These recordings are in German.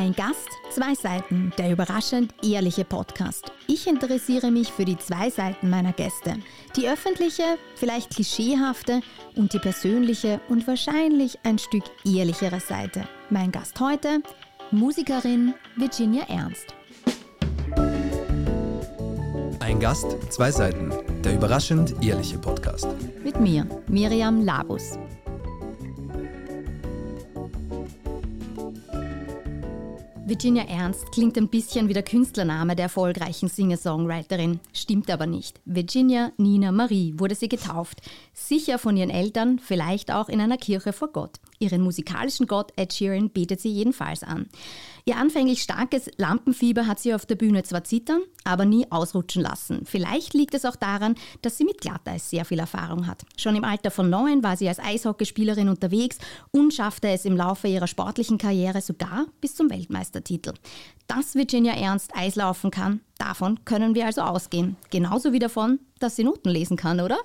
Ein Gast, zwei Seiten, der überraschend ehrliche Podcast. Ich interessiere mich für die zwei Seiten meiner Gäste. Die öffentliche, vielleicht klischeehafte und die persönliche und wahrscheinlich ein Stück ehrlichere Seite. Mein Gast heute, Musikerin Virginia Ernst. Ein Gast, zwei Seiten, der überraschend ehrliche Podcast. Mit mir, Miriam Labus. Virginia Ernst klingt ein bisschen wie der Künstlername der erfolgreichen Singer-Songwriterin, stimmt aber nicht. Virginia Nina Marie wurde sie getauft, sicher von ihren Eltern, vielleicht auch in einer Kirche vor Gott. Ihren musikalischen Gott Ed Sheeran betet sie jedenfalls an. Ihr anfänglich starkes Lampenfieber hat sie auf der Bühne zwar zittern, aber nie ausrutschen lassen. Vielleicht liegt es auch daran, dass sie mit Glatteis sehr viel Erfahrung hat. Schon im Alter von neun war sie als Eishockeyspielerin unterwegs und schaffte es im Laufe ihrer sportlichen Karriere sogar bis zum Weltmeistertitel. Dass Virginia Ernst Eislaufen kann, davon können wir also ausgehen. Genauso wie davon, dass sie Noten lesen kann, oder?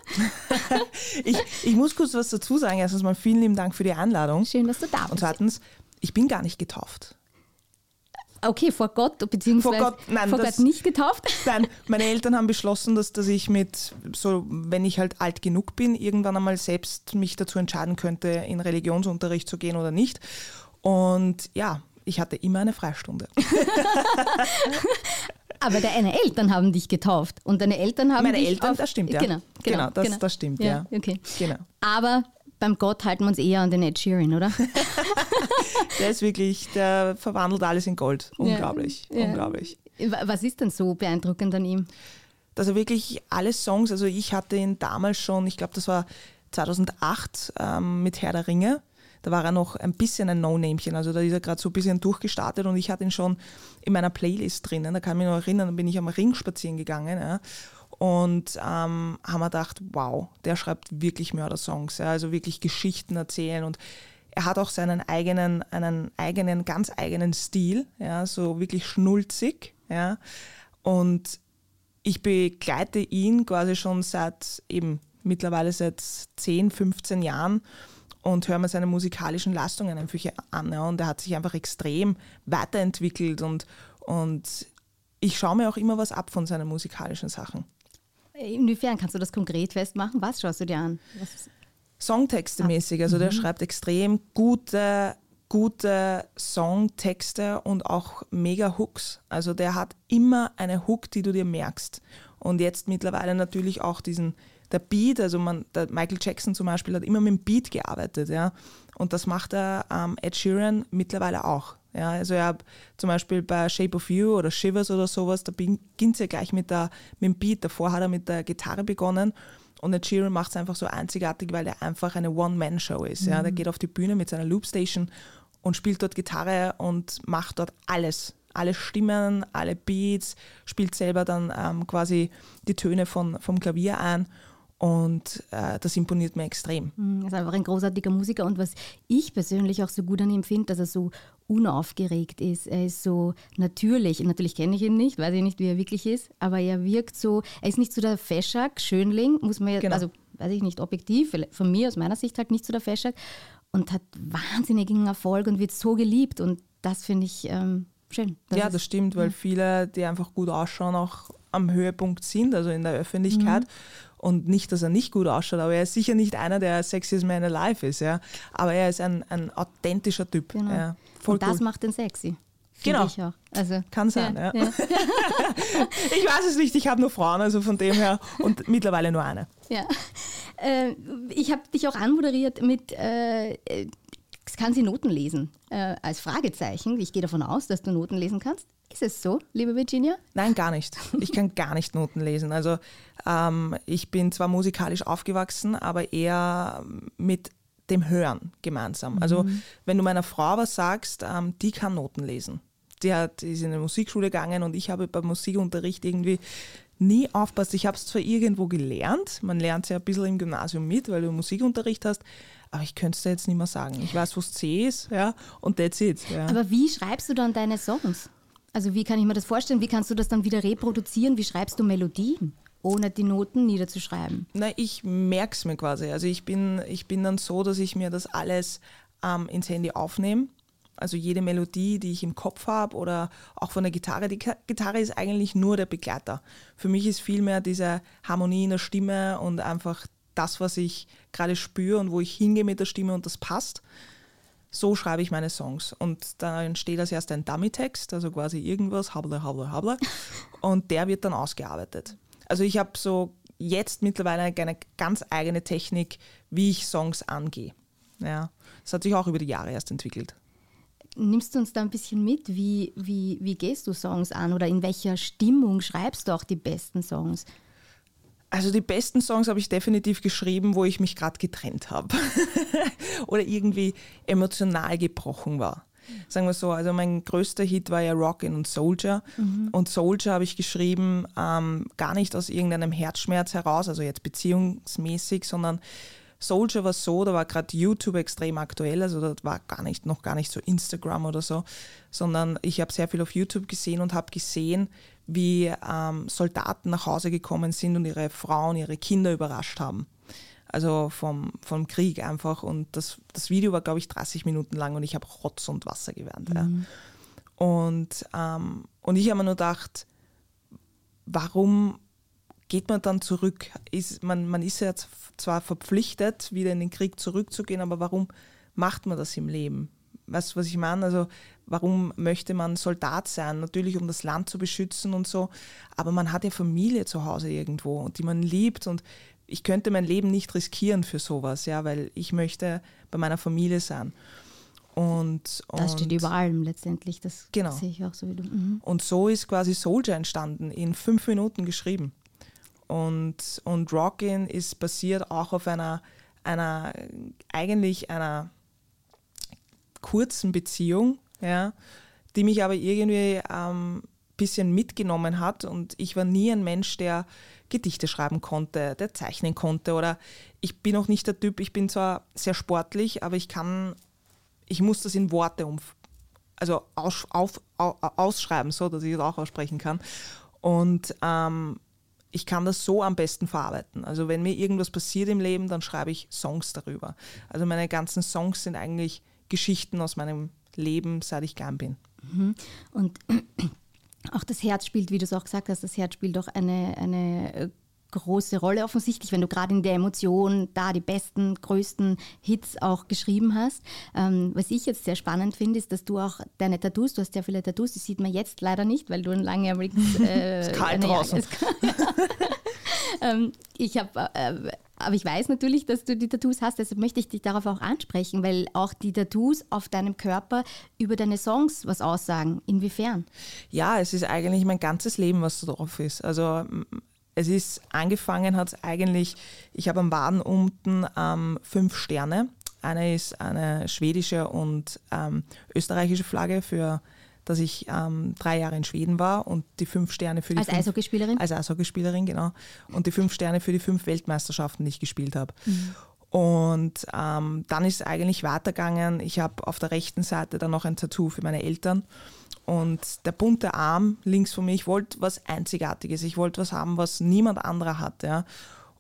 ich, ich muss kurz was dazu sagen. Erstens mal vielen lieben Dank für die Einladung. Schön, dass du da bist. Und zweitens, ich bin gar nicht getauft. Okay, vor Gott, beziehungsweise vor Gott, nein, vor das, Gott nicht getauft? Nein, meine Eltern haben beschlossen, dass, dass ich mit, so, wenn ich halt alt genug bin, irgendwann einmal selbst mich dazu entscheiden könnte, in Religionsunterricht zu gehen oder nicht. Und ja, ich hatte immer eine Freistunde. Aber deine Eltern haben dich getauft und deine Eltern haben Meine dich Eltern, auf, das stimmt, ja. Genau, genau, genau, das, genau. das stimmt, ja. ja. Okay. Genau. Aber beim Gott halten wir uns eher an den Ed Sheeran, oder? der ist wirklich, der verwandelt alles in Gold. Unglaublich, ja, unglaublich. Was ist denn so beeindruckend an ihm? Dass er wirklich alle Songs, also ich hatte ihn damals schon, ich glaube, das war 2008 ähm, mit Herr der Ringe. Da war er noch ein bisschen ein No-Namchen. Also da ist er gerade so ein bisschen durchgestartet und ich hatte ihn schon in meiner Playlist drinnen. Da kann ich mich noch erinnern, da bin ich am Ring spazieren gegangen. Ja und ähm, haben wir gedacht, wow, der schreibt wirklich Mördersongs, ja, also wirklich Geschichten erzählen und er hat auch seinen eigenen, einen eigenen, ganz eigenen Stil, ja, so wirklich schnulzig, ja, und ich begleite ihn quasi schon seit eben mittlerweile seit 10, 15 Jahren und höre mir seine musikalischen Leistungen einfach an. Ja, und er hat sich einfach extrem weiterentwickelt und, und ich schaue mir auch immer was ab von seinen musikalischen Sachen. Inwiefern kannst du das konkret festmachen? Was schaust du dir an? Songtexte ah. mäßig. Also mhm. der schreibt extrem gute, gute Songtexte und auch mega Hooks. Also der hat immer eine Hook, die du dir merkst. Und jetzt mittlerweile natürlich auch diesen, der Beat, also man, der Michael Jackson zum Beispiel hat immer mit dem Beat gearbeitet, ja. Und das macht er ähm, Ed Sheeran mittlerweile auch. Ja, also ich habe zum Beispiel bei Shape of You oder Shivers oder sowas, da beginnt es ja gleich mit, der, mit dem Beat. Davor hat er mit der Gitarre begonnen und Ed Sheeran macht es einfach so einzigartig, weil er einfach eine One-Man-Show ist. Mhm. Ja. Der geht auf die Bühne mit seiner Loopstation und spielt dort Gitarre und macht dort alles. Alle Stimmen, alle Beats, spielt selber dann ähm, quasi die Töne von, vom Klavier ein und äh, das imponiert mir extrem. Mhm, er ist einfach ein großartiger Musiker. Und was ich persönlich auch so gut an ihm finde, dass er so unaufgeregt ist. Er ist so natürlich. Natürlich kenne ich ihn nicht, weiß ich nicht, wie er wirklich ist, aber er wirkt so, er ist nicht so der Feschak, Schönling, muss man genau. also weiß ich nicht, objektiv, von mir aus meiner Sicht halt nicht so der Feschak und hat wahnsinnigen Erfolg und wird so geliebt und das finde ich ähm, schön. Das ja, das stimmt, weil ja. viele, die einfach gut ausschauen, auch am Höhepunkt sind, also in der Öffentlichkeit. Mhm. Und nicht, dass er nicht gut ausschaut, aber er ist sicher nicht einer, der Sexiest Man Alive ist. Ja. Aber er ist ein, ein authentischer Typ. Genau. Ja, Und das cool. macht ihn sexy. Genau. Also, Kann sein, ja. ja. ja. ich weiß es nicht, ich habe nur Frauen, also von dem her und mittlerweile nur eine. Ja. Äh, ich habe dich auch anmoderiert mit, äh, kann sie Noten lesen? Äh, als Fragezeichen. Ich gehe davon aus, dass du Noten lesen kannst. Ist es so, liebe Virginia? Nein, gar nicht. Ich kann gar nicht Noten lesen. Also ähm, ich bin zwar musikalisch aufgewachsen, aber eher mit dem Hören gemeinsam. Also mhm. wenn du meiner Frau was sagst, ähm, die kann Noten lesen. Die, hat, die ist in eine Musikschule gegangen und ich habe beim Musikunterricht irgendwie nie aufpasst. Ich habe es zwar irgendwo gelernt, man lernt es ja ein bisschen im Gymnasium mit, weil du Musikunterricht hast, aber ich könnte es dir jetzt nicht mehr sagen. Ich weiß, wo es C ist, ja, und that's it. Ja. Aber wie schreibst du dann deine Songs? Also wie kann ich mir das vorstellen? Wie kannst du das dann wieder reproduzieren? Wie schreibst du Melodien? ohne die Noten niederzuschreiben? Na, ich merke es mir quasi. Also ich bin, ich bin dann so, dass ich mir das alles ähm, ins Handy aufnehme Also jede Melodie, die ich im Kopf habe oder auch von der Gitarre. Die Gitarre ist eigentlich nur der Begleiter. Für mich ist vielmehr diese Harmonie in der Stimme und einfach das, was ich gerade spüre und wo ich hingehe mit der Stimme und das passt. So schreibe ich meine Songs. Und da entsteht als erst ein Dummy-Text, also quasi irgendwas, habla, habla, habla. Und der wird dann ausgearbeitet. Also ich habe so jetzt mittlerweile eine ganz eigene Technik, wie ich Songs angehe. Ja, das hat sich auch über die Jahre erst entwickelt. Nimmst du uns da ein bisschen mit? Wie, wie, wie gehst du Songs an oder in welcher Stimmung schreibst du auch die besten Songs? Also die besten Songs habe ich definitiv geschrieben, wo ich mich gerade getrennt habe oder irgendwie emotional gebrochen war. Sagen wir so, also mein größter Hit war ja Rockin' und Soldier. Mhm. Und Soldier habe ich geschrieben, ähm, gar nicht aus irgendeinem Herzschmerz heraus, also jetzt beziehungsmäßig, sondern Soldier war so, da war gerade YouTube extrem aktuell, also das war gar nicht, noch gar nicht so Instagram oder so, sondern ich habe sehr viel auf YouTube gesehen und habe gesehen, wie ähm, Soldaten nach Hause gekommen sind und ihre Frauen, ihre Kinder überrascht haben. Also vom, vom Krieg einfach. Und das, das Video war, glaube ich, 30 Minuten lang und ich habe Rotz und Wasser gewernt. Mhm. Ja. Und, ähm, und ich habe mir nur gedacht, warum geht man dann zurück? Ist, man, man ist ja zwar verpflichtet, wieder in den Krieg zurückzugehen, aber warum macht man das im Leben? Weißt du, was ich meine? Also, warum möchte man Soldat sein? Natürlich, um das Land zu beschützen und so. Aber man hat ja Familie zu Hause irgendwo, die man liebt. Und ich könnte mein Leben nicht riskieren für sowas, ja, weil ich möchte bei meiner Familie sein. Und, und das steht über allem letztendlich, das genau. sehe ich auch so wie du. Mhm. Und so ist quasi Soldier entstanden, in fünf Minuten geschrieben. Und, und Rockin' ist basiert auch auf einer, einer eigentlich einer kurzen Beziehung, ja, die mich aber irgendwie ein ähm, bisschen mitgenommen hat. Und ich war nie ein Mensch, der Gedichte schreiben konnte, der zeichnen konnte. Oder ich bin auch nicht der Typ, ich bin zwar sehr sportlich, aber ich kann, ich muss das in Worte um, also aus, auf, ausschreiben, so dass ich es auch aussprechen kann. Und ähm, ich kann das so am besten verarbeiten. Also wenn mir irgendwas passiert im Leben, dann schreibe ich Songs darüber. Also meine ganzen Songs sind eigentlich Geschichten aus meinem Leben, seit ich klein bin. Mhm. Und auch das Herz spielt, wie du es auch gesagt hast, das Herz spielt doch eine, eine äh, große Rolle offensichtlich, wenn du gerade in der Emotion da die besten, größten Hits auch geschrieben hast. Ähm, was ich jetzt sehr spannend finde, ist, dass du auch deine Tattoos, du hast sehr viele Tattoos, die sieht man jetzt leider nicht, weil du ein langjähriges... Äh, ist kalt draußen. ähm, ich habe... Äh, aber ich weiß natürlich, dass du die Tattoos hast, deshalb möchte ich dich darauf auch ansprechen, weil auch die Tattoos auf deinem Körper über deine Songs was aussagen. Inwiefern? Ja, es ist eigentlich mein ganzes Leben, was drauf ist. Also es ist angefangen, hat es eigentlich, ich habe am Waden unten ähm, fünf Sterne. Eine ist eine schwedische und ähm, österreichische Flagge für dass ich ähm, drei Jahre in Schweden war und die fünf Sterne für die als fünf, Eishockeyspielerin als Eishockeyspielerin genau und die fünf Sterne für die fünf Weltmeisterschaften, die ich gespielt habe. Mhm. Und ähm, dann ist es eigentlich weitergegangen. Ich habe auf der rechten Seite dann noch ein Tattoo für meine Eltern und der bunte Arm links von mir, ich wollte was Einzigartiges, ich wollte was haben, was niemand anderer hat. Ja.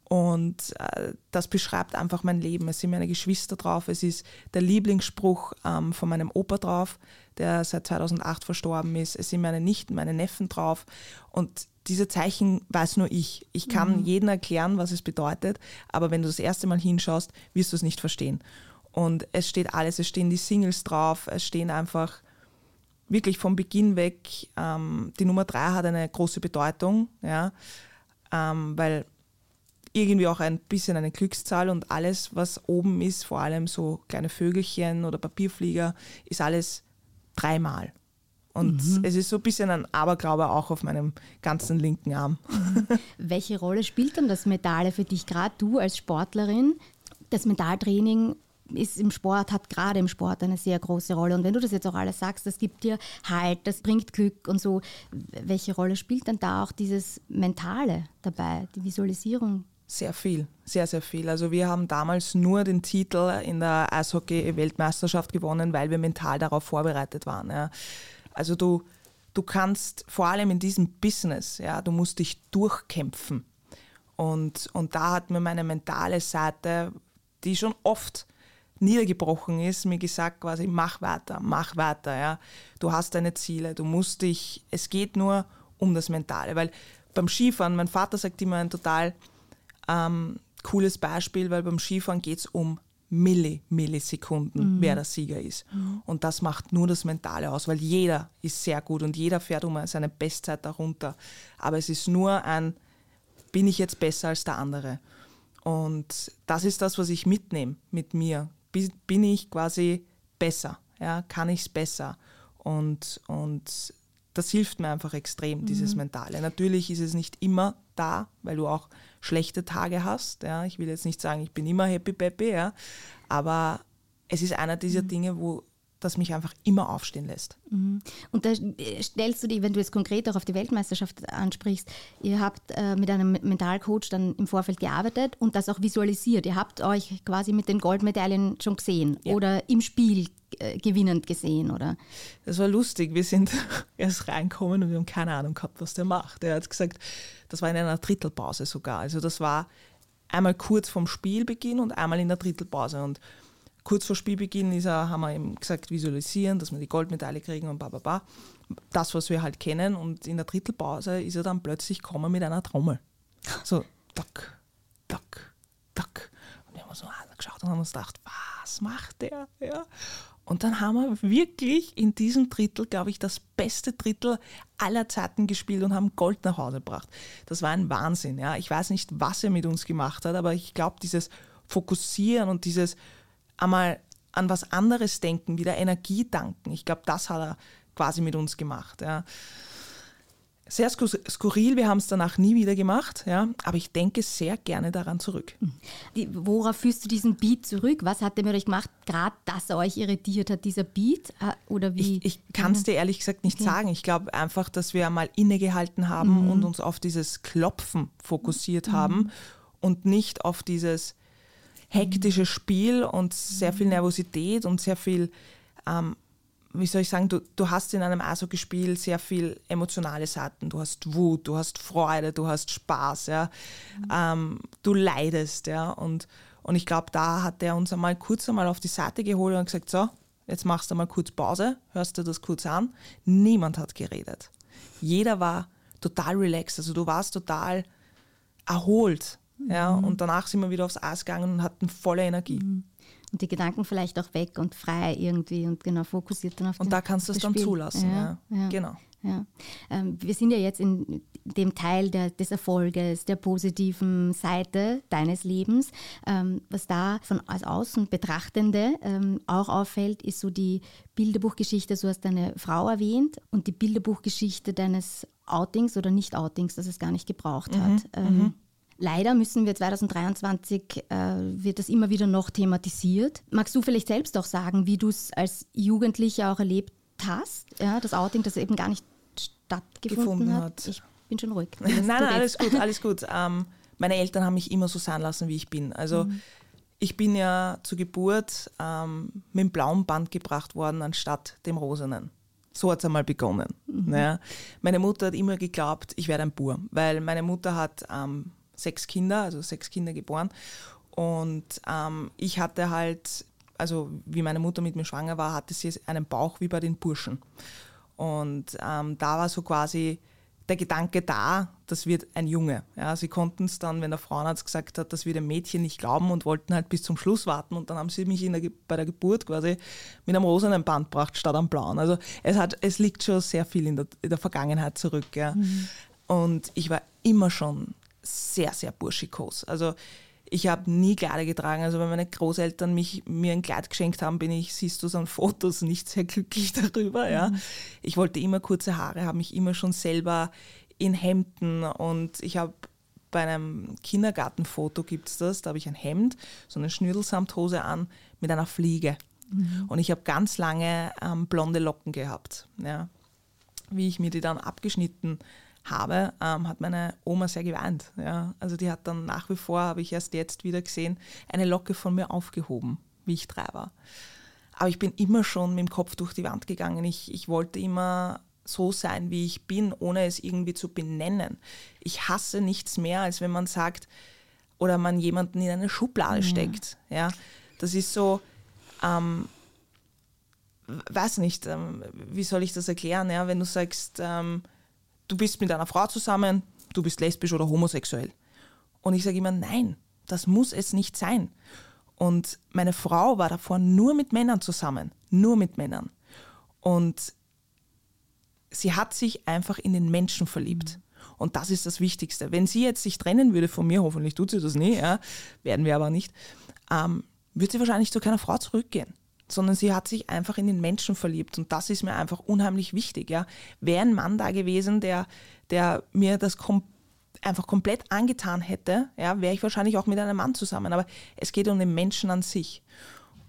Und äh, das beschreibt einfach mein Leben. Es sind meine Geschwister drauf, es ist der Lieblingsspruch ähm, von meinem Opa drauf, der seit 2008 verstorben ist. Es sind meine Nichten, meine Neffen drauf. Und diese Zeichen weiß nur ich. Ich kann mhm. jedem erklären, was es bedeutet, aber wenn du das erste Mal hinschaust, wirst du es nicht verstehen. Und es steht alles, es stehen die Singles drauf, es stehen einfach wirklich vom Beginn weg, ähm, die Nummer drei hat eine große Bedeutung, ja, ähm, weil irgendwie auch ein bisschen eine Glückszahl und alles, was oben ist, vor allem so kleine Vögelchen oder Papierflieger, ist alles dreimal. Und mhm. es ist so ein bisschen ein Aberglaube auch auf meinem ganzen linken Arm. Mhm. Welche Rolle spielt dann das Metall für dich, gerade du als Sportlerin? Das Mentaltraining ist im Sport, hat gerade im Sport eine sehr große Rolle. Und wenn du das jetzt auch alles sagst, das gibt dir Halt, das bringt Glück und so. Welche Rolle spielt dann da auch dieses Mentale dabei, die Visualisierung? Sehr viel, sehr, sehr viel. Also wir haben damals nur den Titel in der Eishockey-Weltmeisterschaft gewonnen, weil wir mental darauf vorbereitet waren. Ja. Also du, du kannst vor allem in diesem Business, ja, du musst dich durchkämpfen. Und, und da hat mir meine mentale Seite, die schon oft niedergebrochen ist, mir gesagt quasi, mach weiter, mach weiter, ja. Du hast deine Ziele, du musst dich, es geht nur um das Mentale, weil beim Skifahren, mein Vater sagt immer ein total ähm, cooles Beispiel, weil beim Skifahren geht es um Milli, Millisekunden, mhm. wer der Sieger ist. Mhm. Und das macht nur das Mentale aus, weil jeder ist sehr gut und jeder fährt um seine Bestzeit darunter. Aber es ist nur ein, bin ich jetzt besser als der andere? Und das ist das, was ich mitnehme mit mir. Bin ich quasi besser? Ja, kann ich es besser? Und, und das hilft mir einfach extrem, mhm. dieses Mentale. Natürlich ist es nicht immer da, weil du auch schlechte Tage hast. Ja. Ich will jetzt nicht sagen, ich bin immer happy peppy, ja. aber es ist einer dieser mhm. Dinge, wo das mich einfach immer aufstehen lässt. Mhm. Und da stellst du dich, wenn du jetzt konkret auch auf die Weltmeisterschaft ansprichst, ihr habt äh, mit einem Mentalcoach dann im Vorfeld gearbeitet und das auch visualisiert. Ihr habt euch quasi mit den Goldmedaillen schon gesehen ja. oder im Spiel äh, gewinnend gesehen, oder? Das war lustig. Wir sind erst reinkommen und wir haben keine Ahnung gehabt, was der macht. Er hat gesagt, das war in einer Drittelpause sogar. Also das war einmal kurz vorm Spielbeginn und einmal in der Drittelpause. Und kurz vor Spielbeginn ist er, haben wir ihm gesagt, visualisieren, dass wir die Goldmedaille kriegen und bla. Das, was wir halt kennen. Und in der Drittelpause ist er dann plötzlich gekommen mit einer Trommel. So, tack, tack, tack. Und wir haben so angeschaut und haben uns gedacht, was macht der? Ja. Und dann haben wir wirklich in diesem Drittel, glaube ich, das beste Drittel aller Zeiten gespielt und haben Gold nach Hause gebracht. Das war ein Wahnsinn. Ja. Ich weiß nicht, was er mit uns gemacht hat, aber ich glaube, dieses Fokussieren und dieses einmal an was anderes denken, wieder Energie danken. Ich glaube, das hat er quasi mit uns gemacht. Ja. Sehr skurril, wir haben es danach nie wieder gemacht, ja, aber ich denke sehr gerne daran zurück. Die, worauf führst du diesen Beat zurück? Was hat der mit euch gemacht, gerade dass er euch irritiert hat, dieser Beat? Äh, oder wie? Ich, ich kann es dir ehrlich gesagt nicht okay. sagen. Ich glaube einfach, dass wir einmal innegehalten haben mhm. und uns auf dieses Klopfen fokussiert mhm. haben und nicht auf dieses hektische Spiel und sehr viel Nervosität und sehr viel, ähm, wie soll ich sagen, du, du hast in einem Eishockey-Spiel sehr viel emotionale Seiten. Du hast Wut, du hast Freude, du hast Spaß, ja. Mhm. Ähm, du leidest, ja. Und, und ich glaube, da hat er uns einmal kurz einmal auf die Seite geholt und gesagt, so, jetzt machst du mal kurz Pause, hörst du das kurz an. Niemand hat geredet. Jeder war total relaxed, also du warst total erholt ja, mhm. Und danach sind wir wieder aufs Eis gegangen und hatten volle Energie. Mhm. Und die Gedanken vielleicht auch weg und frei irgendwie und genau fokussiert dann auf Und da kannst du es dann Spiel. zulassen. Ja, ja. ja. Genau. Ja. Ähm, wir sind ja jetzt in dem Teil der, des Erfolges, der positiven Seite deines Lebens. Ähm, was da von als Außen Betrachtende ähm, auch auffällt, ist so die Bilderbuchgeschichte, so hast deine Frau erwähnt, und die Bilderbuchgeschichte deines Outings oder Nicht-Outings, das es gar nicht gebraucht mhm. hat. Ähm, mhm. Leider müssen wir 2023, äh, wird das immer wieder noch thematisiert. Magst du vielleicht selbst auch sagen, wie du es als Jugendlicher auch erlebt hast, ja, das Outing, das eben gar nicht stattgefunden hat? hat? Ich bin schon ruhig. nein, nein, alles gut, alles gut. Ähm, meine Eltern haben mich immer so sein lassen, wie ich bin. Also mhm. ich bin ja zur Geburt ähm, mit dem blauen Band gebracht worden, anstatt dem rosenen. So hat es einmal begonnen. Mhm. Ja. Meine Mutter hat immer geglaubt, ich werde ein Bur, weil meine Mutter hat ähm, sechs Kinder, also sechs Kinder geboren. Und ähm, ich hatte halt, also wie meine Mutter mit mir schwanger war, hatte sie einen Bauch wie bei den Burschen. Und ähm, da war so quasi der Gedanke da, das wird ein Junge. Ja, sie konnten es dann, wenn der Frauenarzt gesagt hat, das wird ein Mädchen nicht glauben und wollten halt bis zum Schluss warten. Und dann haben sie mich der, bei der Geburt quasi mit einem rosenen Band gebracht statt am blauen. Also es, hat, es liegt schon sehr viel in der, in der Vergangenheit zurück. Ja. Mhm. Und ich war immer schon sehr, sehr burschikos. Also ich habe nie Kleider getragen. Also wenn meine Großeltern mich, mir ein Kleid geschenkt haben, bin ich, siehst du es an Fotos, nicht sehr glücklich darüber. Ja. Mhm. Ich wollte immer kurze Haare, habe mich immer schon selber in Hemden und ich habe bei einem Kindergartenfoto gibt es das, da habe ich ein Hemd, so eine Schnürdelsamthose an mit einer Fliege. Mhm. Und ich habe ganz lange ähm, blonde Locken gehabt. Ja. Wie ich mir die dann abgeschnitten habe, habe, ähm, hat meine Oma sehr geweint. Ja. Also die hat dann nach wie vor, habe ich erst jetzt wieder gesehen, eine Locke von mir aufgehoben, wie ich drei war. Aber ich bin immer schon mit dem Kopf durch die Wand gegangen. Ich, ich wollte immer so sein, wie ich bin, ohne es irgendwie zu benennen. Ich hasse nichts mehr, als wenn man sagt oder man jemanden in eine Schublade steckt. Ja. Das ist so, ähm, weiß nicht, ähm, wie soll ich das erklären, ja, wenn du sagst, ähm, du bist mit einer Frau zusammen, du bist lesbisch oder homosexuell. Und ich sage immer, nein, das muss es nicht sein. Und meine Frau war davor nur mit Männern zusammen, nur mit Männern. Und sie hat sich einfach in den Menschen verliebt. Und das ist das Wichtigste. Wenn sie jetzt sich trennen würde von mir, hoffentlich tut sie das nie, ja, werden wir aber nicht, ähm, wird sie wahrscheinlich zu keiner Frau zurückgehen sondern sie hat sich einfach in den Menschen verliebt und das ist mir einfach unheimlich wichtig. Ja. Wäre ein Mann da gewesen, der, der mir das kom einfach komplett angetan hätte, ja, wäre ich wahrscheinlich auch mit einem Mann zusammen. Aber es geht um den Menschen an sich.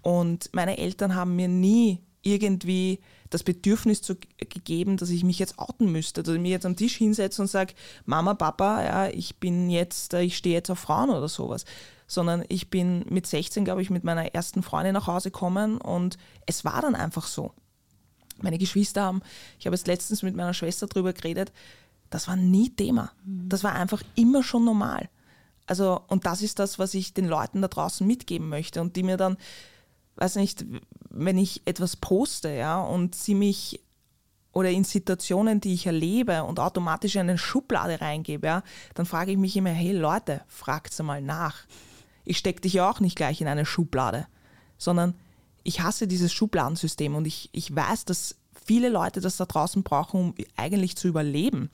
Und meine Eltern haben mir nie irgendwie das Bedürfnis zu, gegeben, dass ich mich jetzt outen müsste, dass ich mich jetzt am Tisch hinsetze und sage, Mama, Papa, ja, ich bin jetzt, ich stehe jetzt auf Frauen oder sowas sondern ich bin mit 16, glaube ich, mit meiner ersten Freundin nach Hause gekommen und es war dann einfach so. Meine Geschwister haben, ich habe jetzt letztens mit meiner Schwester darüber geredet, das war nie Thema. Mhm. Das war einfach immer schon normal. Also, und das ist das, was ich den Leuten da draußen mitgeben möchte und die mir dann, weiß nicht, wenn ich etwas poste, ja, und sie mich oder in Situationen, die ich erlebe und automatisch in eine Schublade reingebe, ja, dann frage ich mich immer, hey Leute, fragt mal nach ich stecke dich ja auch nicht gleich in eine Schublade, sondern ich hasse dieses Schubladensystem und ich, ich weiß, dass viele Leute das da draußen brauchen, um eigentlich zu überleben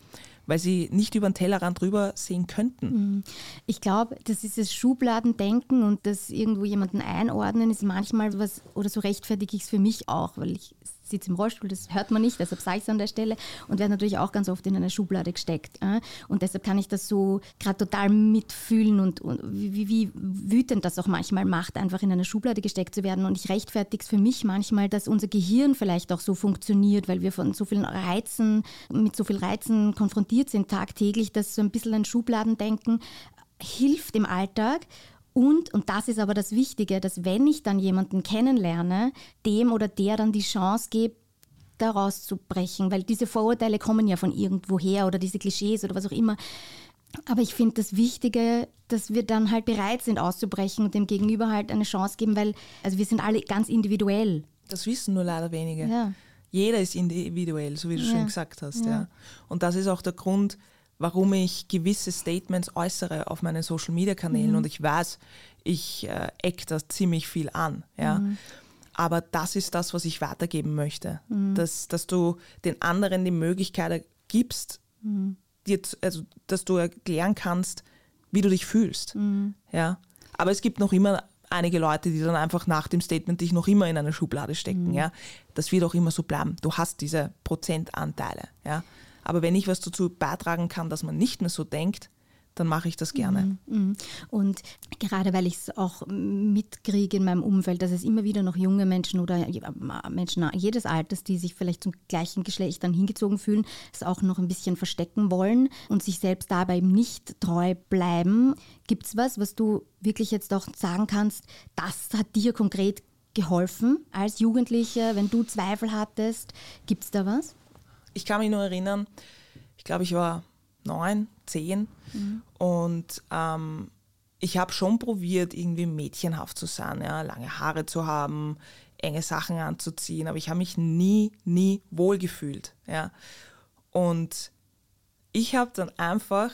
weil sie nicht über den Tellerrand drüber sehen könnten. Mhm. Ich glaube, das ist das Schubladendenken und das irgendwo jemanden einordnen ist manchmal was, oder so rechtfertige ich es für mich auch, weil ich sitze im Rollstuhl, das hört man nicht, deshalb sage ich es an der Stelle und werde natürlich auch ganz oft in eine Schublade gesteckt. Äh? Und deshalb kann ich das so gerade total mitfühlen und, und wie, wie, wütend das auch manchmal macht, einfach in eine Schublade gesteckt zu werden. Und ich rechtfertige es für mich manchmal, dass unser Gehirn vielleicht auch so funktioniert, weil wir von so vielen Reizen, mit so vielen Reizen konfrontiert sind tagtäglich, dass so ein bisschen ein Schubladendenken hilft im Alltag und, und das ist aber das Wichtige, dass wenn ich dann jemanden kennenlerne, dem oder der dann die Chance gebe, da rauszubrechen, weil diese Vorurteile kommen ja von irgendwoher oder diese Klischees oder was auch immer. Aber ich finde das Wichtige, dass wir dann halt bereit sind auszubrechen und dem Gegenüber halt eine Chance geben, weil also wir sind alle ganz individuell. Das wissen nur leider wenige. Ja. Jeder ist individuell, so wie du ja. schon gesagt hast. Ja. ja. Und das ist auch der Grund, warum ich gewisse Statements äußere auf meinen Social Media Kanälen mhm. und ich weiß, ich äh, eck da ziemlich viel an. Ja. Mhm. Aber das ist das, was ich weitergeben möchte. Mhm. Dass, dass du den anderen die Möglichkeit gibst, mhm. dir, also, dass du erklären kannst, wie du dich fühlst. Mhm. Ja. Aber es gibt noch immer einige Leute, die dann einfach nach dem Statement dich noch immer in eine Schublade stecken. Mhm. Ja. Das wird auch immer so bleiben. Du hast diese Prozentanteile. Ja. Aber wenn ich was dazu beitragen kann, dass man nicht mehr so denkt, dann mache ich das gerne. Mhm, mhm. Und gerade weil ich es auch mitkriege in meinem Umfeld, dass es immer wieder noch junge Menschen oder Menschen jedes Alters, die sich vielleicht zum gleichen Geschlecht dann hingezogen fühlen, es auch noch ein bisschen verstecken wollen und sich selbst dabei nicht treu bleiben. Gibt es was, was du wirklich jetzt auch sagen kannst, das hat dir konkret geholfen als Jugendliche, wenn du Zweifel hattest? Gibt es da was? Ich kann mich nur erinnern, ich glaube, ich war neun, zehn mhm. und ähm, ich habe schon probiert, irgendwie mädchenhaft zu sein, ja, lange Haare zu haben, enge Sachen anzuziehen, aber ich habe mich nie, nie wohl gefühlt. Ja. Und ich habe dann einfach,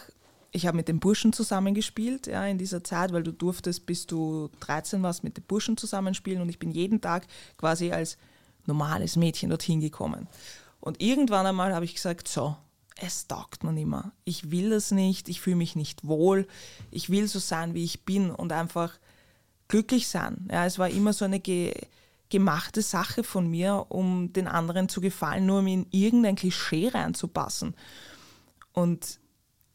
ich habe mit den Burschen zusammengespielt ja, in dieser Zeit, weil du durftest, bis du 13 warst, mit den Burschen zusammenspielen und ich bin jeden Tag quasi als normales Mädchen dorthin gekommen. Und irgendwann einmal habe ich gesagt, so, es taugt mir nicht mehr. Ich will das nicht, ich fühle mich nicht wohl, ich will so sein, wie ich bin und einfach glücklich sein. Ja, es war immer so eine ge gemachte Sache von mir, um den anderen zu gefallen, nur um in irgendein Klischee reinzupassen. Und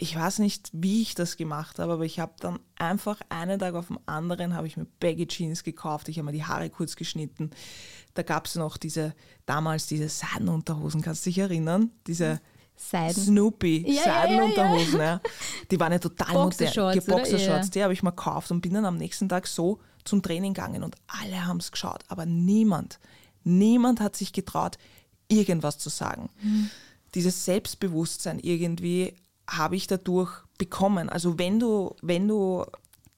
ich weiß nicht, wie ich das gemacht habe, aber ich habe dann einfach einen Tag auf den anderen habe ich mir Baggy Jeans gekauft, ich habe mir die Haare kurz geschnitten. Da gab es noch diese, damals diese Seidenunterhosen, kannst du dich erinnern? Diese Seiden. Snoopy ja, Seidenunterhosen, ja, ja, Die waren ja total modern. Boxershorts, die habe ich mir gekauft und bin dann am nächsten Tag so zum Training gegangen und alle haben es geschaut, aber niemand, niemand hat sich getraut, irgendwas zu sagen. Mhm. Dieses Selbstbewusstsein irgendwie habe ich dadurch bekommen. Also wenn du, wenn du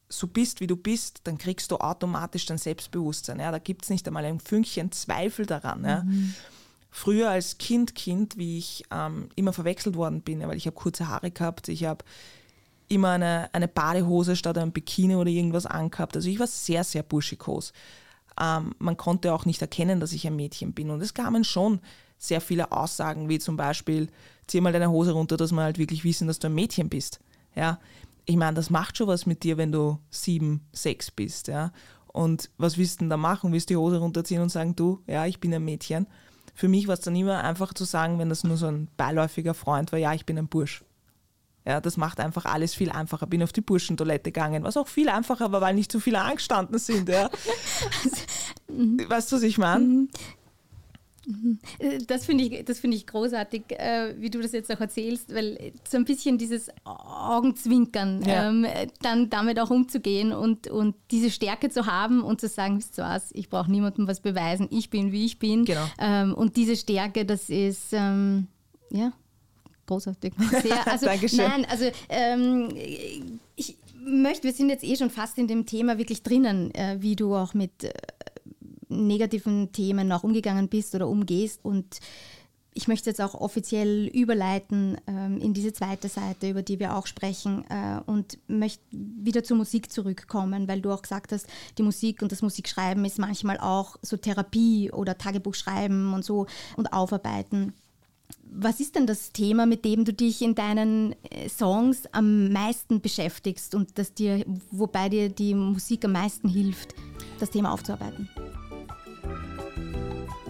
so bist, wie du bist, dann kriegst du automatisch dein Selbstbewusstsein. Ja? Da gibt es nicht einmal ein Fünkchen Zweifel daran. Ja? Mhm. Früher als Kind, Kind, wie ich ähm, immer verwechselt worden bin, weil ich habe kurze Haare gehabt, ich habe immer eine, eine Badehose statt einem Bikini oder irgendwas angehabt. Also ich war sehr, sehr buschikos. Ähm, man konnte auch nicht erkennen, dass ich ein Mädchen bin. Und es kamen schon sehr viele Aussagen, wie zum Beispiel, zieh mal deine Hose runter, dass wir halt wirklich wissen, dass du ein Mädchen bist. Ja, ich meine, das macht schon was mit dir, wenn du sieben, sechs bist, ja. Und was willst du denn da machen? Willst du die Hose runterziehen und sagen, du, ja, ich bin ein Mädchen? Für mich war es dann immer einfach zu sagen, wenn das nur so ein beiläufiger Freund war, ja, ich bin ein Bursch. Ja, das macht einfach alles viel einfacher. Bin auf die Burschentoilette gegangen, was auch viel einfacher war, weil nicht so viele angestanden sind. Ja. weißt du, was ich meine? Äh, das finde ich, find ich großartig, äh, wie du das jetzt auch erzählst, weil so ein bisschen dieses Augenzwinkern, ja. ähm, dann damit auch umzugehen und, und diese Stärke zu haben und zu sagen, wisst ihr was, ich brauche niemandem was beweisen, ich bin, wie ich bin. Genau. Ähm, und diese Stärke, das ist, ähm, ja, großartig. Sehr, also, Dankeschön. Nein, also ähm, ich möchte, wir sind jetzt eh schon fast in dem Thema wirklich drinnen, äh, wie du auch mit äh, negativen Themen auch umgegangen bist oder umgehst. Und ich möchte jetzt auch offiziell überleiten ähm, in diese zweite Seite, über die wir auch sprechen äh, und möchte wieder zur Musik zurückkommen, weil du auch gesagt hast, die Musik und das Musikschreiben ist manchmal auch so Therapie oder Tagebuchschreiben und so und Aufarbeiten. Was ist denn das Thema, mit dem du dich in deinen äh, Songs am meisten beschäftigst und das dir, wobei dir die Musik am meisten hilft, das Thema aufzuarbeiten?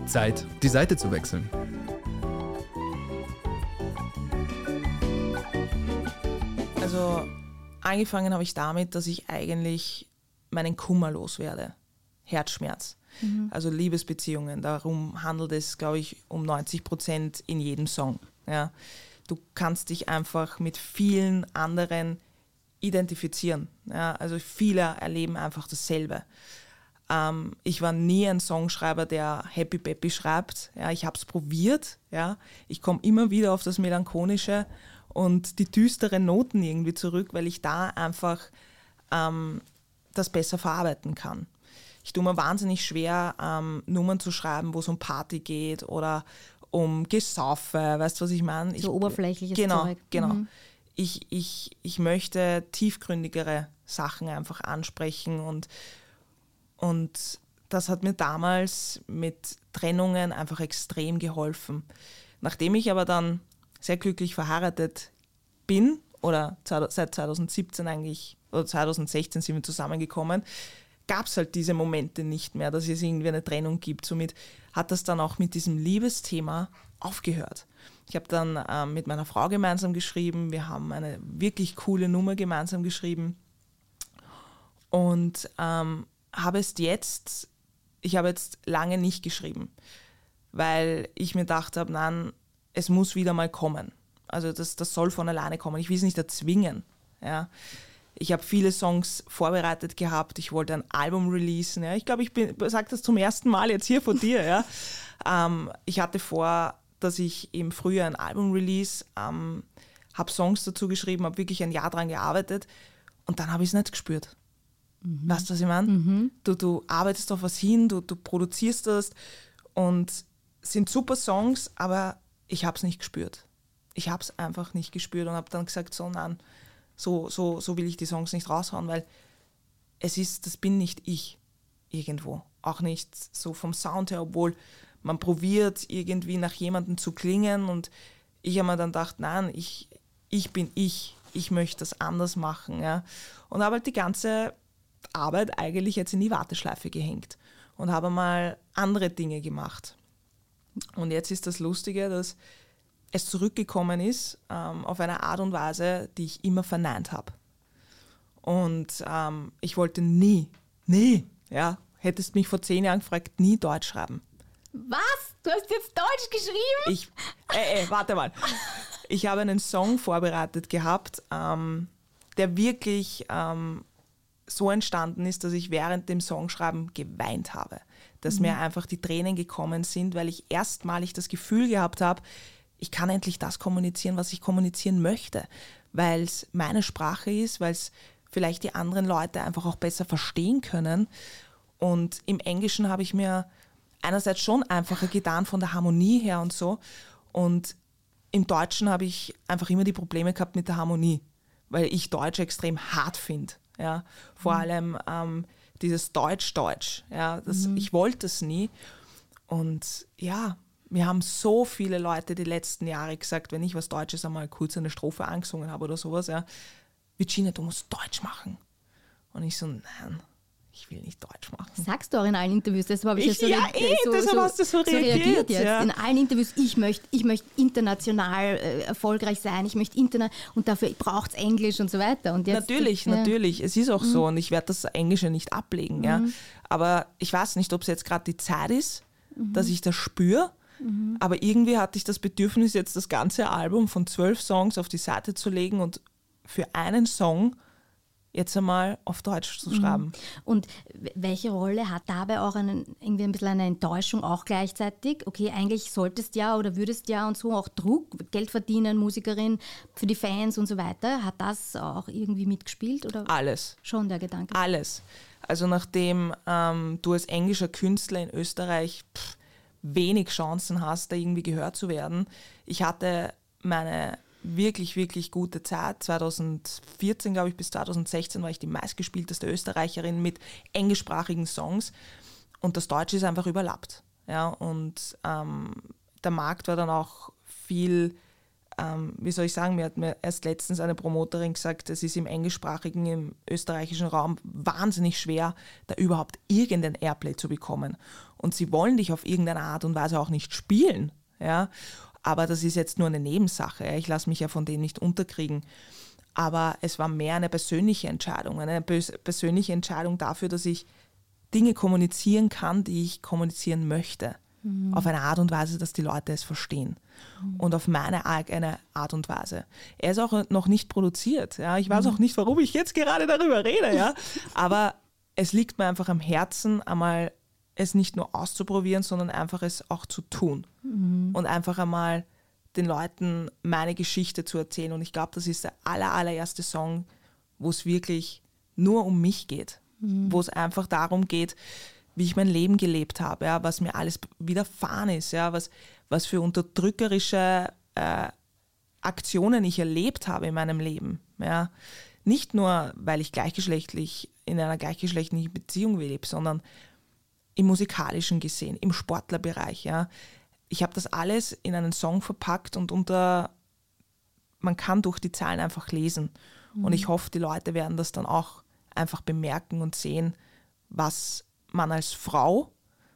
Zeit, die Seite zu wechseln. Also angefangen habe ich damit, dass ich eigentlich meinen Kummer loswerde. Herzschmerz. Mhm. Also Liebesbeziehungen. Darum handelt es, glaube ich, um 90 Prozent in jedem Song. Ja. Du kannst dich einfach mit vielen anderen identifizieren. Ja. Also viele erleben einfach dasselbe. Ähm, ich war nie ein Songschreiber, der Happy Peppy schreibt. Ja, ich habe es probiert. Ja. Ich komme immer wieder auf das Melancholische und die düsteren Noten irgendwie zurück, weil ich da einfach ähm, das besser verarbeiten kann. Ich tue mir wahnsinnig schwer, ähm, Nummern zu schreiben, wo es um Party geht oder um Gesaufe, weißt du, was ich meine? So oberflächliches genau, Zeug. Genau, mhm. ich, ich, ich möchte tiefgründigere Sachen einfach ansprechen und und das hat mir damals mit Trennungen einfach extrem geholfen. Nachdem ich aber dann sehr glücklich verheiratet bin, oder seit 2017 eigentlich, oder 2016 sind wir zusammengekommen, gab es halt diese Momente nicht mehr, dass es irgendwie eine Trennung gibt. Somit hat das dann auch mit diesem Liebesthema aufgehört. Ich habe dann ähm, mit meiner Frau gemeinsam geschrieben, wir haben eine wirklich coole Nummer gemeinsam geschrieben. Und ähm, habe es jetzt, ich habe jetzt lange nicht geschrieben, weil ich mir gedacht habe, nein, es muss wieder mal kommen. Also das, das soll von alleine kommen. Ich will es nicht erzwingen. Ja. Ich habe viele Songs vorbereitet gehabt. Ich wollte ein Album releasen. Ja. Ich glaube, ich sage das zum ersten Mal jetzt hier vor dir. Ja. Ähm, ich hatte vor, dass ich im Frühjahr ein Album release, ähm, habe Songs dazu geschrieben, habe wirklich ein Jahr daran gearbeitet und dann habe ich es nicht gespürt. Mhm. Weißt du, was ich meine? Mhm. Du, du arbeitest auf was hin, du, du produzierst das und sind super Songs, aber ich habe es nicht gespürt. Ich habe es einfach nicht gespürt und habe dann gesagt, so nein, so, so, so will ich die Songs nicht raushauen, weil es ist, das bin nicht ich irgendwo. Auch nicht so vom Sound her, obwohl man probiert irgendwie nach jemandem zu klingen und ich habe mir dann gedacht, nein, ich, ich bin ich, ich möchte das anders machen. Ja. Und habe halt die ganze Arbeit eigentlich jetzt in die Warteschleife gehängt und habe mal andere Dinge gemacht. Und jetzt ist das Lustige, dass es zurückgekommen ist ähm, auf eine Art und Weise, die ich immer verneint habe. Und ähm, ich wollte nie, nie, ja, hättest mich vor zehn Jahren gefragt, nie Deutsch schreiben. Was? Du hast jetzt Deutsch geschrieben? Ich, äh, äh, warte mal. Ich habe einen Song vorbereitet gehabt, ähm, der wirklich ähm, so entstanden ist, dass ich während dem Songschreiben geweint habe. Dass mhm. mir einfach die Tränen gekommen sind, weil ich erstmalig das Gefühl gehabt habe, ich kann endlich das kommunizieren, was ich kommunizieren möchte. Weil es meine Sprache ist, weil es vielleicht die anderen Leute einfach auch besser verstehen können. Und im Englischen habe ich mir einerseits schon einfacher getan von der Harmonie her und so. Und im Deutschen habe ich einfach immer die Probleme gehabt mit der Harmonie, weil ich Deutsch extrem hart finde. Ja? Vor mhm. allem ähm, dieses Deutsch-Deutsch. Ja? mhm. Ich wollte es nie. Und ja, mir haben so viele Leute die letzten Jahre gesagt, wenn ich was Deutsches einmal kurz eine Strophe angesungen habe oder sowas, ja, Virginia, du musst Deutsch machen. Und ich so, nein, ich will nicht Deutsch machen. Sagst du auch in allen Interviews, deshalb habe ich, ich ja so, ja, eh, so, deshalb so, hast du so reagiert, so reagiert jetzt. Ja. In allen Interviews, ich möchte ich möcht international äh, erfolgreich sein, ich möchte interna und dafür braucht es Englisch und so weiter. Und jetzt, natürlich, ja. natürlich, es ist auch mhm. so und ich werde das Englische nicht ablegen. Mhm. Ja. Aber ich weiß nicht, ob es jetzt gerade die Zeit ist, mhm. dass ich das spüre. Mhm. Aber irgendwie hatte ich das Bedürfnis, jetzt das ganze Album von zwölf Songs auf die Seite zu legen und für einen Song jetzt einmal auf Deutsch zu schreiben. Mhm. Und welche Rolle hat dabei auch einen, irgendwie ein bisschen eine Enttäuschung auch gleichzeitig? Okay, eigentlich solltest ja oder würdest ja und so auch Druck, Geld verdienen, Musikerin für die Fans und so weiter. Hat das auch irgendwie mitgespielt? Oder Alles. Schon der Gedanke? Alles. Also nachdem ähm, du als englischer Künstler in Österreich pff, wenig Chancen hast, da irgendwie gehört zu werden. Ich hatte meine wirklich, wirklich gute Zeit. 2014, glaube ich, bis 2016 war ich die meistgespielteste Österreicherin mit englischsprachigen Songs. Und das Deutsche ist einfach überlappt. Ja, und ähm, der Markt war dann auch viel, ähm, wie soll ich sagen, mir hat mir erst letztens eine Promoterin gesagt, es ist im englischsprachigen, im österreichischen Raum wahnsinnig schwer, da überhaupt irgendein Airplay zu bekommen. Und sie wollen dich auf irgendeine Art und Weise auch nicht spielen. Ja? Aber das ist jetzt nur eine Nebensache. Ich lasse mich ja von denen nicht unterkriegen. Aber es war mehr eine persönliche Entscheidung, eine persönliche Entscheidung dafür, dass ich Dinge kommunizieren kann, die ich kommunizieren möchte. Mhm. Auf eine Art und Weise, dass die Leute es verstehen. Mhm. Und auf meine eigene Art und Weise. Er ist auch noch nicht produziert. Ja? Ich weiß mhm. auch nicht, warum ich jetzt gerade darüber rede. Ja? Aber es liegt mir einfach am Herzen, einmal es nicht nur auszuprobieren, sondern einfach es auch zu tun. Mhm. Und einfach einmal den Leuten meine Geschichte zu erzählen. Und ich glaube, das ist der aller, allererste Song, wo es wirklich nur um mich geht. Mhm. Wo es einfach darum geht, wie ich mein Leben gelebt habe, ja, was mir alles widerfahren ist, ja, was, was für unterdrückerische äh, Aktionen ich erlebt habe in meinem Leben. Ja. Nicht nur, weil ich gleichgeschlechtlich in einer gleichgeschlechtlichen Beziehung lebe, sondern im musikalischen gesehen, im Sportlerbereich. Ja. Ich habe das alles in einen Song verpackt und unter, man kann durch die Zahlen einfach lesen. Mhm. Und ich hoffe, die Leute werden das dann auch einfach bemerken und sehen, was man als Frau,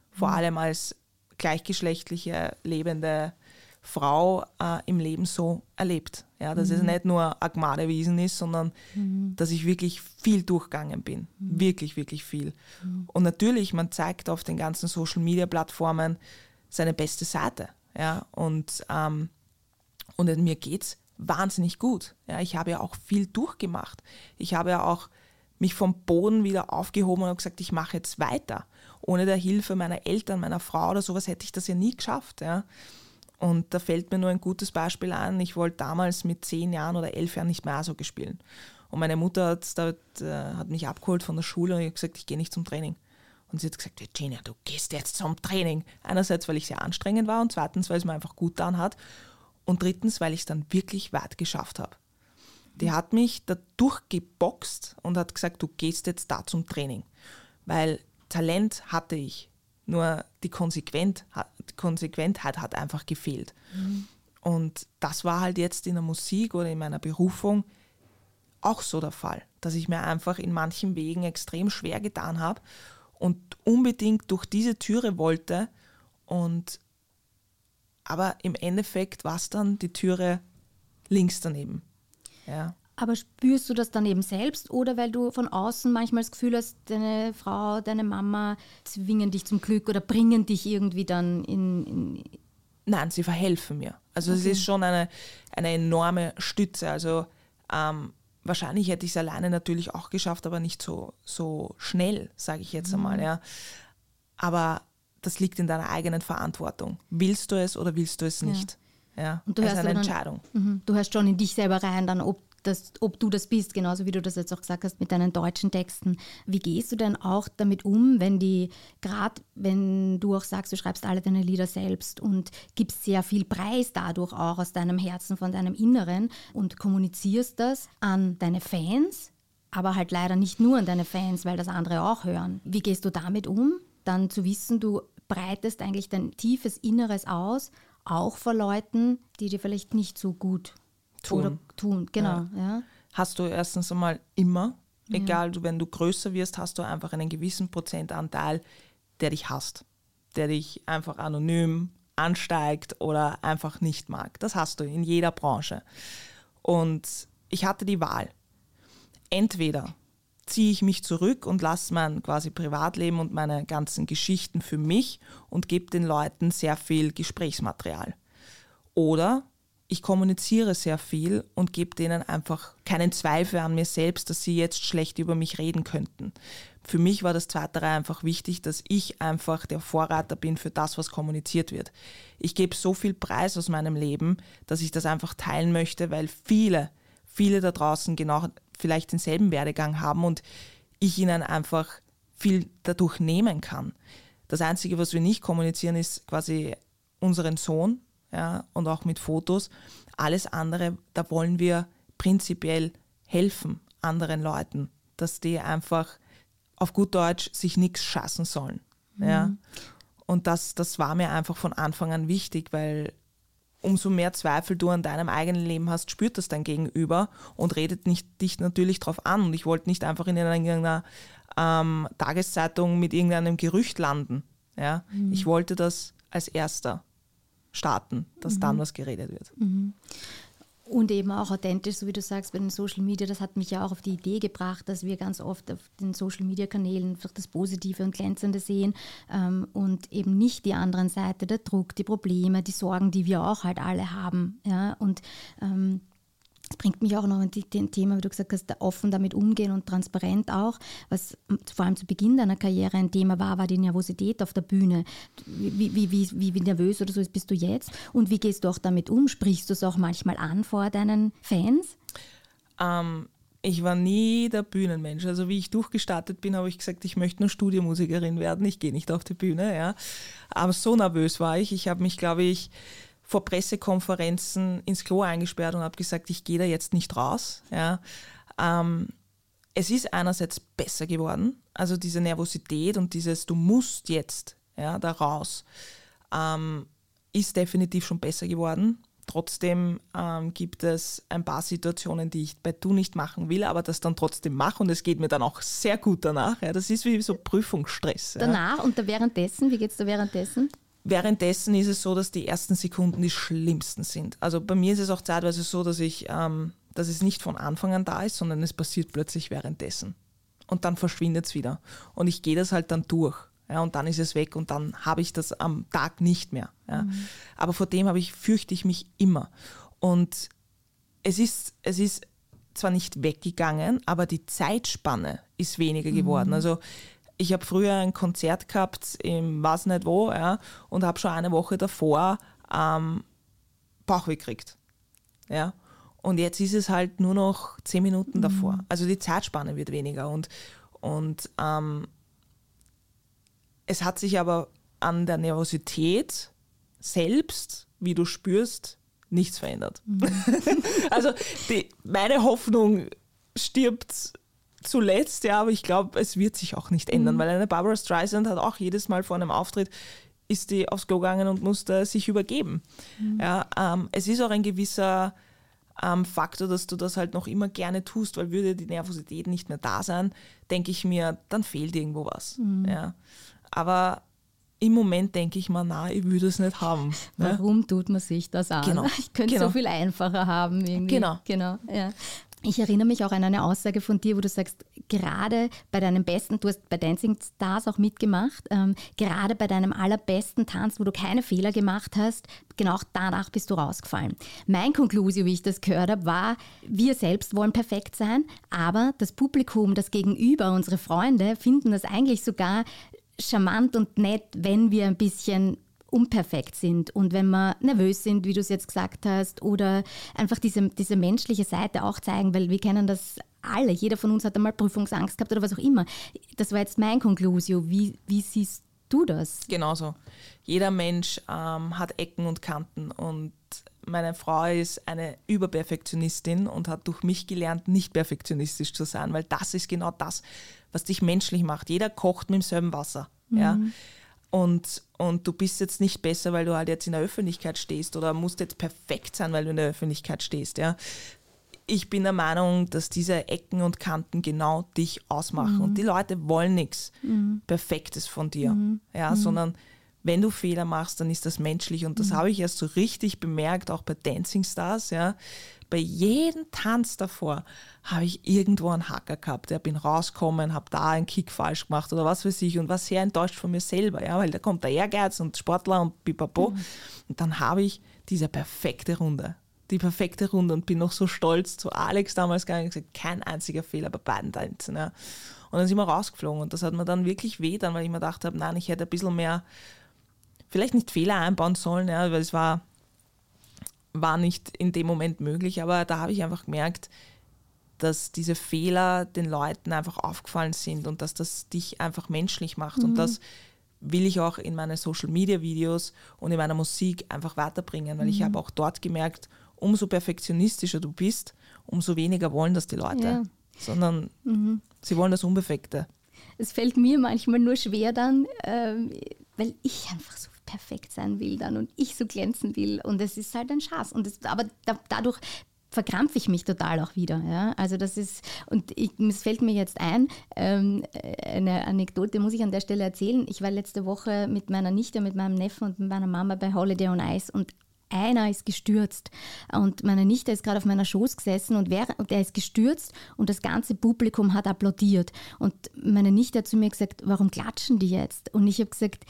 vor mhm. allem als gleichgeschlechtliche lebende Frau äh, im Leben so erlebt. Ja, dass mhm. es nicht nur Agmadewiesen ist, sondern mhm. dass ich wirklich viel durchgegangen bin. Mhm. Wirklich, wirklich viel. Mhm. Und natürlich, man zeigt auf den ganzen Social Media Plattformen seine beste Seite. Ja, und, ähm, und mir geht es wahnsinnig gut. Ja, ich habe ja auch viel durchgemacht. Ich habe ja auch mich vom Boden wieder aufgehoben und gesagt, ich mache jetzt weiter. Ohne der Hilfe meiner Eltern, meiner Frau oder sowas hätte ich das ja nie geschafft. Ja. Und da fällt mir nur ein gutes Beispiel an. Ich wollte damals mit zehn Jahren oder elf Jahren nicht mehr Eishockey spielen. Und meine Mutter hat, da, äh, hat mich abgeholt von der Schule und ich gesagt, ich gehe nicht zum Training. Und sie hat gesagt, Virginia, du gehst jetzt zum Training. Einerseits, weil ich sehr anstrengend war und zweitens, weil es mir einfach gut getan hat. Und drittens, weil ich es dann wirklich weit geschafft habe. Die hat mich da durchgeboxt und hat gesagt, du gehst jetzt da zum Training. Weil Talent hatte ich. Nur die, Konsequent, die Konsequentheit hat einfach gefehlt. Mhm. Und das war halt jetzt in der Musik oder in meiner Berufung auch so der Fall, dass ich mir einfach in manchen Wegen extrem schwer getan habe und unbedingt durch diese Türe wollte. Und aber im Endeffekt war es dann die Türe links daneben. Ja. Aber spürst du das dann eben selbst oder weil du von außen manchmal das Gefühl hast, deine Frau, deine Mama zwingen dich zum Glück oder bringen dich irgendwie dann in. in Nein, sie verhelfen mir. Also okay. es ist schon eine, eine enorme Stütze. Also ähm, wahrscheinlich hätte ich es alleine natürlich auch geschafft, aber nicht so, so schnell, sage ich jetzt mhm. einmal. Ja. Aber das liegt in deiner eigenen Verantwortung. Willst du es oder willst du es nicht? Ja. Ja, und du also eine dann, Entscheidung. Mhm. Du hörst schon in dich selber rein, dann, ob dass, ob du das bist, genauso wie du das jetzt auch gesagt hast mit deinen deutschen Texten. Wie gehst du denn auch damit um, wenn die, gerade wenn du auch sagst, du schreibst alle deine Lieder selbst und gibst sehr viel Preis dadurch auch aus deinem Herzen, von deinem Inneren und kommunizierst das an deine Fans, aber halt leider nicht nur an deine Fans, weil das andere auch hören. Wie gehst du damit um? Dann zu wissen, du breitest eigentlich dein tiefes Inneres aus, auch vor Leuten, die dir vielleicht nicht so gut tun. Oder tun, genau. Ja. ja. Hast du erstens einmal immer, ja. egal wenn du größer wirst, hast du einfach einen gewissen Prozentanteil, der dich hasst, der dich einfach anonym ansteigt oder einfach nicht mag. Das hast du in jeder Branche. Und ich hatte die Wahl. Entweder ziehe ich mich zurück und lasse mein quasi Privatleben und meine ganzen Geschichten für mich und gebe den Leuten sehr viel Gesprächsmaterial. Oder ich kommuniziere sehr viel und gebe denen einfach keinen Zweifel an mir selbst, dass sie jetzt schlecht über mich reden könnten. Für mich war das Zweite einfach wichtig, dass ich einfach der Vorreiter bin für das, was kommuniziert wird. Ich gebe so viel Preis aus meinem Leben, dass ich das einfach teilen möchte, weil viele, viele da draußen genau vielleicht denselben Werdegang haben und ich ihnen einfach viel dadurch nehmen kann. Das Einzige, was wir nicht kommunizieren, ist quasi unseren Sohn, ja, und auch mit Fotos. Alles andere, da wollen wir prinzipiell helfen anderen Leuten, dass die einfach auf gut Deutsch sich nichts schassen sollen. Mhm. Ja. Und das, das war mir einfach von Anfang an wichtig, weil umso mehr Zweifel du an deinem eigenen Leben hast, spürt das dein Gegenüber und redet nicht, dich natürlich darauf an. Und ich wollte nicht einfach in irgendeiner ähm, Tageszeitung mit irgendeinem Gerücht landen. Ja? Mhm. Ich wollte das als erster starten, dass mhm. dann was geredet wird. Mhm. Und eben auch authentisch, so wie du sagst, bei den Social Media, das hat mich ja auch auf die Idee gebracht, dass wir ganz oft auf den Social Media Kanälen das Positive und Glänzende sehen ähm, und eben nicht die anderen Seite, der Druck, die Probleme, die Sorgen, die wir auch halt alle haben. Ja? Und ähm, das bringt mich auch noch an ein Thema, wie du gesagt hast, offen damit umgehen und transparent auch. Was vor allem zu Beginn deiner Karriere ein Thema war, war die Nervosität auf der Bühne. Wie, wie, wie, wie nervös oder so bist du jetzt? Und wie gehst du auch damit um? Sprichst du es auch manchmal an vor deinen Fans? Ähm, ich war nie der Bühnenmensch. Also wie ich durchgestartet bin, habe ich gesagt, ich möchte nur Studiomusikerin werden. Ich gehe nicht auf die Bühne. Ja. Aber so nervös war ich. Ich habe mich, glaube ich, vor Pressekonferenzen ins Klo eingesperrt und habe gesagt, ich gehe da jetzt nicht raus. Ja. Ähm, es ist einerseits besser geworden, also diese Nervosität und dieses Du musst jetzt ja, da raus, ähm, ist definitiv schon besser geworden. Trotzdem ähm, gibt es ein paar Situationen, die ich bei Du nicht machen will, aber das dann trotzdem mache und es geht mir dann auch sehr gut danach. Ja. Das ist wie so Prüfungsstress. Danach ja. und da währenddessen, wie geht es da währenddessen? Währenddessen ist es so, dass die ersten Sekunden die schlimmsten sind. Also bei mir ist es auch zeitweise so, dass ich, ähm, dass es nicht von Anfang an da ist, sondern es passiert plötzlich währenddessen. Und dann verschwindet es wieder. Und ich gehe das halt dann durch. Ja, und dann ist es weg und dann habe ich das am Tag nicht mehr. Ja. Mhm. Aber vor dem habe ich, fürchte ich mich immer. Und es ist, es ist zwar nicht weggegangen, aber die Zeitspanne ist weniger geworden. Mhm. Also ich habe früher ein Konzert gehabt im weiß nicht wo ja, und habe schon eine Woche davor ähm, Bauchweh gekriegt. Ja. Und jetzt ist es halt nur noch zehn Minuten mhm. davor. Also die Zeitspanne wird weniger. Und, und ähm, es hat sich aber an der Nervosität selbst, wie du spürst, nichts verändert. Mhm. also die, meine Hoffnung stirbt zuletzt, ja, aber ich glaube, es wird sich auch nicht ändern, mhm. weil eine Barbara Streisand hat auch jedes Mal vor einem Auftritt ist die aufs Klo gegangen und musste sich übergeben. Mhm. Ja, ähm, es ist auch ein gewisser ähm, Faktor, dass du das halt noch immer gerne tust, weil würde die Nervosität nicht mehr da sein, denke ich mir, dann fehlt irgendwo was. Mhm. Ja. Aber im Moment denke ich mir, na, ich würde es nicht haben. Ne? Warum tut man sich das an? Genau. Ich könnte es genau. so viel einfacher haben. Irgendwie. Genau. genau ja. Ich erinnere mich auch an eine Aussage von dir, wo du sagst, gerade bei deinem besten, du hast bei Dancing Stars auch mitgemacht, ähm, gerade bei deinem allerbesten Tanz, wo du keine Fehler gemacht hast, genau danach bist du rausgefallen. Mein Konklusio, wie ich das gehört habe, war, wir selbst wollen perfekt sein, aber das Publikum, das Gegenüber, unsere Freunde finden das eigentlich sogar charmant und nett, wenn wir ein bisschen unperfekt sind und wenn wir nervös sind, wie du es jetzt gesagt hast, oder einfach diese, diese menschliche Seite auch zeigen, weil wir kennen das alle. Jeder von uns hat einmal Prüfungsangst gehabt oder was auch immer. Das war jetzt mein Conclusio. Wie, wie siehst du das? Genauso. Jeder Mensch ähm, hat Ecken und Kanten und meine Frau ist eine Überperfektionistin und hat durch mich gelernt, nicht perfektionistisch zu sein, weil das ist genau das, was dich menschlich macht. Jeder kocht mit demselben Wasser. Mhm. Ja? Und, und du bist jetzt nicht besser, weil du halt jetzt in der Öffentlichkeit stehst oder musst jetzt perfekt sein, weil du in der Öffentlichkeit stehst. Ja? Ich bin der Meinung, dass diese Ecken und Kanten genau dich ausmachen. Mhm. Und die Leute wollen nichts mhm. Perfektes von dir, mhm. ja, mhm. sondern wenn du Fehler machst, dann ist das menschlich. Und das mhm. habe ich erst so richtig bemerkt, auch bei Dancing Stars. Ja. Bei jedem Tanz davor habe ich irgendwo einen Hacker gehabt. Ja, bin rausgekommen, habe da einen Kick falsch gemacht oder was weiß ich und war sehr enttäuscht von mir selber, ja, weil da kommt der Ehrgeiz und Sportler und pipapo. Mhm. Und dann habe ich diese perfekte Runde. Die perfekte Runde und bin noch so stolz zu Alex damals gegangen und gesagt, kein einziger Fehler bei beiden Tänzen. Ja. Und dann sind wir rausgeflogen und das hat mir dann wirklich weh, dann, weil ich mir gedacht habe, nein, ich hätte ein bisschen mehr vielleicht nicht Fehler einbauen sollen, ja, weil es war, war nicht in dem Moment möglich, aber da habe ich einfach gemerkt, dass diese Fehler den Leuten einfach aufgefallen sind und dass das dich einfach menschlich macht. Mhm. Und das will ich auch in meine Social-Media-Videos und in meiner Musik einfach weiterbringen, weil mhm. ich habe auch dort gemerkt, umso perfektionistischer du bist, umso weniger wollen das die Leute, ja. sondern mhm. sie wollen das Unbefekte. Es fällt mir manchmal nur schwer dann, äh, weil ich einfach so perfekt sein will dann und ich so glänzen will. Und es ist halt ein Schatz. Und das, aber da, dadurch verkrampfe ich mich total auch wieder. Ja? Also das ist, und ich, es fällt mir jetzt ein, ähm, eine Anekdote muss ich an der Stelle erzählen. Ich war letzte Woche mit meiner Nichte, mit meinem Neffen und mit meiner Mama bei Holiday on Ice und einer ist gestürzt und meine Nichte ist gerade auf meiner Schoß gesessen und, wer, und er ist gestürzt und das ganze Publikum hat applaudiert. Und meine Nichte hat zu mir gesagt, warum klatschen die jetzt? Und ich habe gesagt,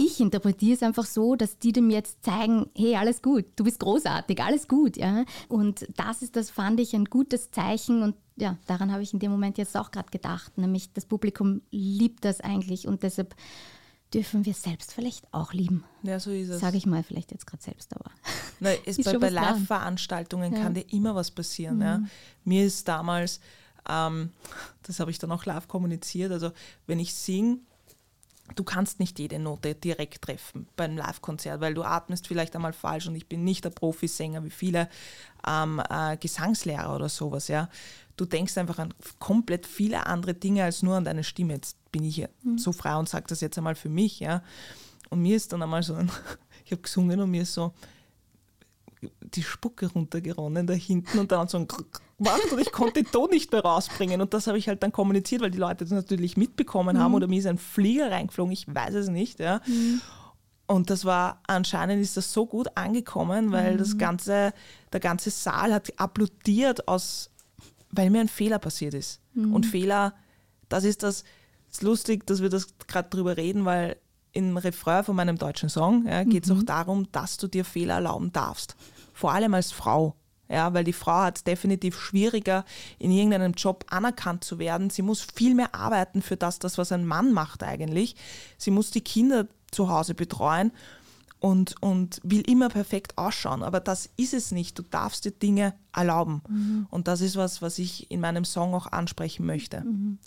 ich interpretiere es einfach so, dass die dem jetzt zeigen, hey, alles gut, du bist großartig, alles gut. Ja? Und das ist, das fand ich ein gutes Zeichen und ja, daran habe ich in dem Moment jetzt auch gerade gedacht, nämlich das Publikum liebt das eigentlich und deshalb dürfen wir selbst vielleicht auch lieben. Ja, so ist es. Sage ich mal vielleicht jetzt gerade selbst, aber. Na, es bei, bei Live-Veranstaltungen ja. kann dir immer was passieren. Mhm. Ja. Mir ist damals, ähm, das habe ich dann auch live kommuniziert, also wenn ich singe, du kannst nicht jede Note direkt treffen beim Live-Konzert, weil du atmest vielleicht einmal falsch und ich bin nicht der Profisänger wie viele ähm, äh, Gesangslehrer oder sowas. Ja. Du denkst einfach an komplett viele andere Dinge als nur an deine Stimme. Jetzt bin ich mhm. so frei und sage das jetzt einmal für mich. Ja. Und mir ist dann einmal so, ich habe gesungen und mir ist so, die Spucke runtergeronnen da hinten und dann so ein gemacht und ich konnte den Ton nicht mehr rausbringen. Und das habe ich halt dann kommuniziert, weil die Leute das natürlich mitbekommen mhm. haben oder mir ist ein Flieger reingeflogen, ich weiß es nicht. Ja. Mhm. Und das war, anscheinend ist das so gut angekommen, weil mhm. das ganze, der ganze Saal hat applaudiert aus, weil mir ein Fehler passiert ist. Mhm. Und Fehler, das ist das, ist lustig, dass wir das gerade drüber reden, weil im Refrain von meinem deutschen Song ja, geht es mhm. auch darum, dass du dir Fehler erlauben darfst. Vor allem als Frau. Ja, weil die Frau hat es definitiv schwieriger, in irgendeinem Job anerkannt zu werden. Sie muss viel mehr arbeiten für das, das, was ein Mann macht eigentlich. Sie muss die Kinder zu Hause betreuen und, und will immer perfekt ausschauen. Aber das ist es nicht. Du darfst dir Dinge erlauben. Mhm. Und das ist was, was ich in meinem Song auch ansprechen möchte. Mhm.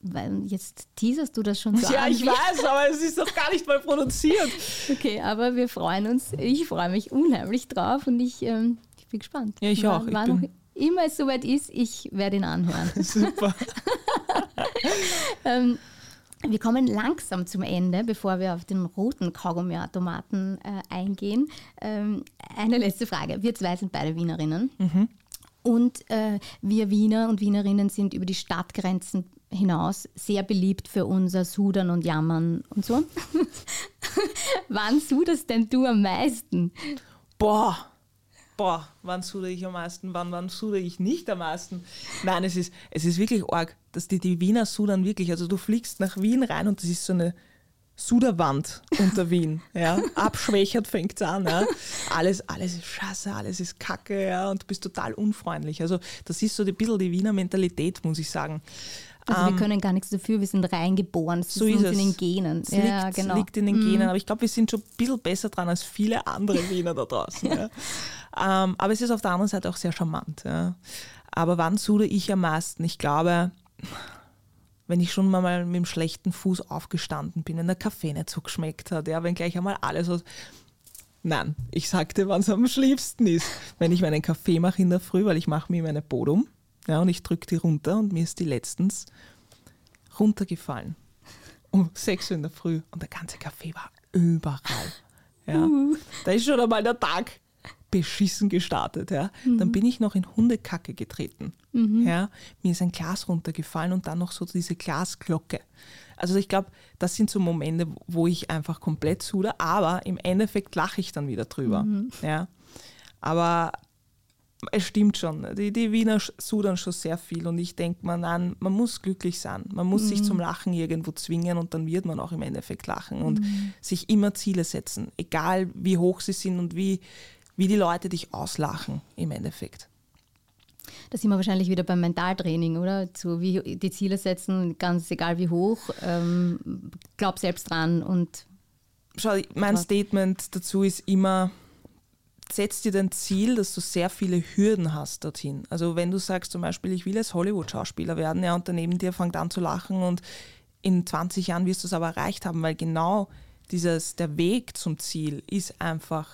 Weil jetzt teaserst du das schon so Ja, an. ich weiß, aber es ist doch gar nicht mal produziert. Okay, aber wir freuen uns. Ich freue mich unheimlich drauf und ich, ähm, ich bin gespannt. Ja, ich auch. Wann auch immer es soweit ist, ich werde ihn anhören. Super. ähm, wir kommen langsam zum Ende, bevor wir auf den roten Kaugummi-Automaten äh, eingehen. Ähm, eine letzte Frage. Wir zwei sind beide Wienerinnen. Mhm. Und äh, wir Wiener und Wienerinnen sind über die Stadtgrenzen hinaus sehr beliebt für unser Sudern und Jammern und so. wann suderst denn du am meisten? Boah, boah, wann sudere ich am meisten, wann, wann sudere ich nicht am meisten? Nein, es ist, es ist wirklich arg, dass die, die Wiener sudern wirklich. Also du fliegst nach Wien rein und das ist so eine Suderwand unter Wien. Ja. Abschwächert fängt es an. Ja. Alles, alles ist scheiße, alles ist kacke ja, und du bist total unfreundlich. Also das ist so ein bisschen die Wiener Mentalität, muss ich sagen. Also wir können gar nichts dafür, wir sind reingeboren, es So ist ist in den. Genen. Es ja, liegt, genau. liegt in den Genen, aber ich glaube, wir sind schon ein bisschen besser dran als viele andere Wiener da draußen. ja. ähm, aber es ist auf der anderen Seite auch sehr charmant. Ja. Aber wann sude ich am meisten? Ich glaube, wenn ich schon mal mit dem schlechten Fuß aufgestanden bin, wenn der Kaffee nicht so geschmeckt hat, ja, wenn gleich einmal alles was. Nein, ich sagte, wann es am schlimmsten ist. Wenn ich meinen Kaffee mache in der Früh, weil ich mache mir meine Bodum ja, und ich drücke die runter und mir ist die letztens runtergefallen. Um 6 Uhr in der Früh und der ganze Kaffee war überall. Ja. Da ist schon einmal der Tag beschissen gestartet. Ja. Dann bin ich noch in Hundekacke getreten. Ja. Mir ist ein Glas runtergefallen und dann noch so diese Glasglocke. Also ich glaube, das sind so Momente, wo ich einfach komplett sude, aber im Endeffekt lache ich dann wieder drüber. Ja. Aber es stimmt schon. Die, die Wiener sudern schon sehr viel und ich denke man an, man muss glücklich sein. Man muss sich zum Lachen irgendwo zwingen und dann wird man auch im Endeffekt lachen und sich immer Ziele setzen, egal wie hoch sie sind und wie, wie die Leute dich auslachen im Endeffekt. Da sind wir wahrscheinlich wieder beim Mentaltraining, oder? Zu wie die Ziele setzen, ganz egal wie hoch, ähm, glaub selbst dran und Schau, mein? Statement dazu ist immer, setz dir dein Ziel, dass du sehr viele Hürden hast dorthin. Also wenn du sagst zum Beispiel, ich will jetzt Hollywood-Schauspieler werden, ja, und daneben dir fängt an zu lachen und in 20 Jahren wirst du es aber erreicht haben, weil genau dieses, der Weg zum Ziel ist einfach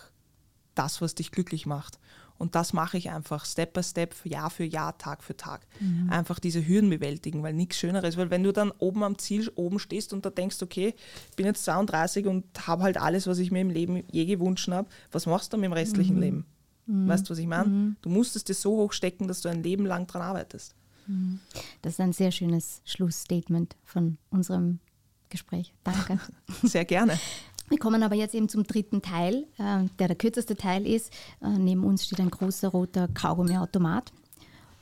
das, was dich glücklich macht. Und das mache ich einfach Step by Step, Jahr für Jahr, Tag für Tag. Einfach diese Hürden bewältigen, weil nichts Schöneres. Weil wenn du dann oben am Ziel oben stehst und da denkst, okay, ich bin jetzt 32 und habe halt alles, was ich mir im Leben je gewünscht habe, was machst du dann mit dem restlichen Leben? Weißt du, was ich meine? Du musst es dir so hoch stecken, dass du ein Leben lang dran arbeitest. das ist ein sehr schönes Schlussstatement von unserem Gespräch. Danke. Sehr gerne. Wir kommen aber jetzt eben zum dritten Teil, äh, der der kürzeste Teil ist. Äh, neben uns steht ein großer roter Kaugummiautomat.